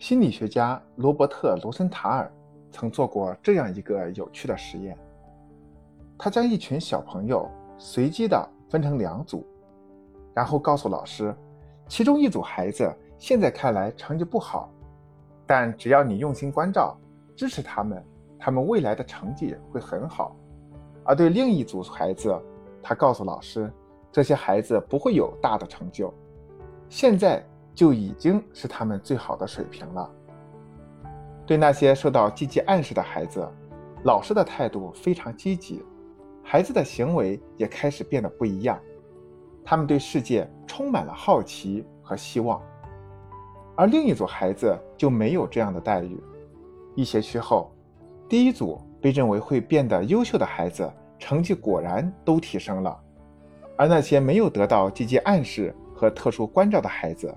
心理学家罗伯特·罗森塔尔曾做过这样一个有趣的实验。他将一群小朋友随机地分成两组，然后告诉老师，其中一组孩子现在看来成绩不好，但只要你用心关照、支持他们，他们未来的成绩会很好。而对另一组孩子，他告诉老师，这些孩子不会有大的成就，现在就已经是他们最好的水平了。对那些受到积极暗示的孩子，老师的态度非常积极。孩子的行为也开始变得不一样，他们对世界充满了好奇和希望，而另一组孩子就没有这样的待遇。一学期后，第一组被认为会变得优秀的孩子成绩果然都提升了，而那些没有得到积极暗示和特殊关照的孩子，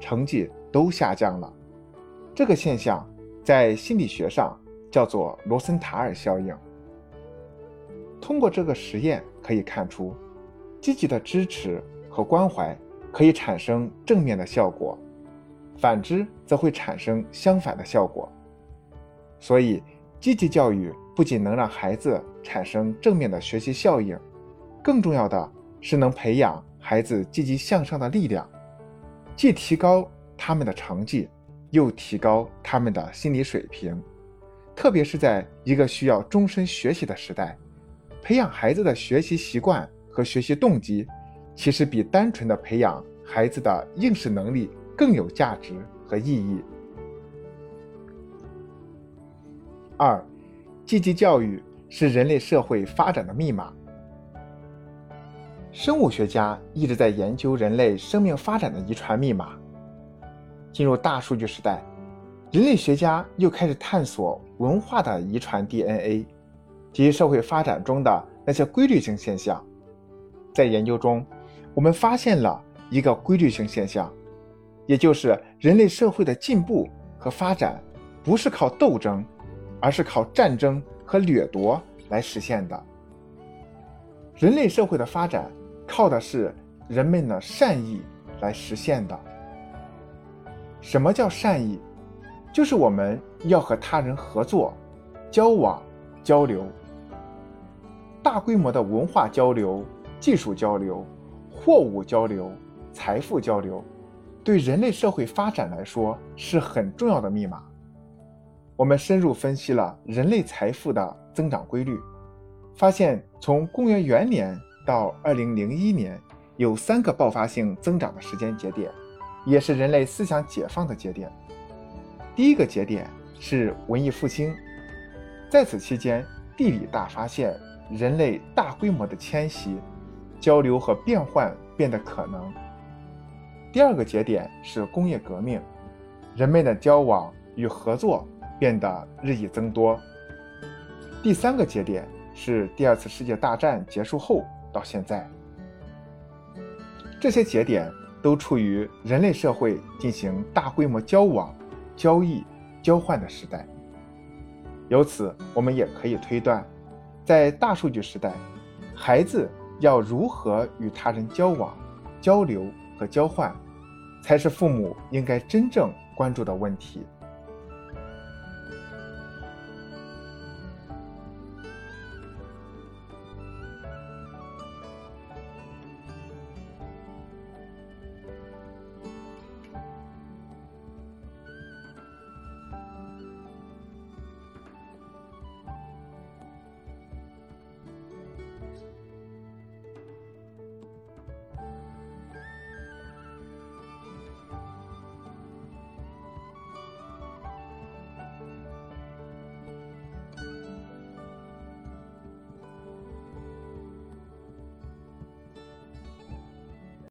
成绩都下降了。这个现象在心理学上叫做罗森塔尔效应。通过这个实验可以看出，积极的支持和关怀可以产生正面的效果，反之则会产生相反的效果。所以，积极教育不仅能让孩子产生正面的学习效应，更重要的是能培养孩子积极向上的力量，既提高他们的成绩，又提高他们的心理水平。特别是在一个需要终身学习的时代。培养孩子的学习习惯和学习动机，其实比单纯的培养孩子的应试能力更有价值和意义。二，积极教育是人类社会发展的密码。生物学家一直在研究人类生命发展的遗传密码。进入大数据时代，人类学家又开始探索文化的遗传 DNA。及社会发展中的那些规律性现象，在研究中，我们发现了一个规律性现象，也就是人类社会的进步和发展不是靠斗争，而是靠战争和掠夺来实现的。人类社会的发展靠的是人们的善意来实现的。什么叫善意？就是我们要和他人合作、交往、交流。大规模的文化交流、技术交流、货物交流、财富交流，对人类社会发展来说是很重要的密码。我们深入分析了人类财富的增长规律，发现从公元元年到二零零一年有三个爆发性增长的时间节点，也是人类思想解放的节点。第一个节点是文艺复兴，在此期间，地理大发现。人类大规模的迁徙、交流和变换变得可能。第二个节点是工业革命，人们的交往与合作变得日益增多。第三个节点是第二次世界大战结束后到现在，这些节点都处于人类社会进行大规模交往、交易、交换的时代。由此，我们也可以推断。在大数据时代，孩子要如何与他人交往、交流和交换，才是父母应该真正关注的问题。